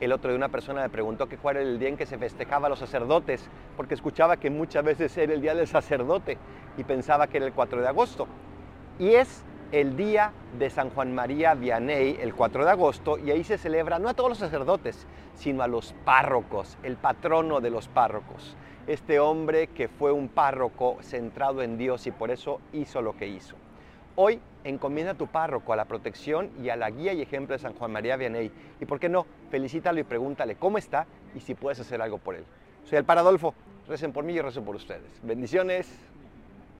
El otro día una persona me preguntó que cuál era el día en que se festejaba a los sacerdotes, porque escuchaba que muchas veces era el día del sacerdote y pensaba que era el 4 de agosto. Y es el día de San Juan María Vianney, el 4 de agosto, y ahí se celebra no a todos los sacerdotes, sino a los párrocos, el patrono de los párrocos. Este hombre que fue un párroco centrado en Dios y por eso hizo lo que hizo. Hoy encomienda a tu párroco a la protección y a la guía y ejemplo de San Juan María Vianney. Y por qué no, felicítalo y pregúntale cómo está y si puedes hacer algo por él. Soy el Paradolfo. Recen por mí y recen por ustedes. Bendiciones.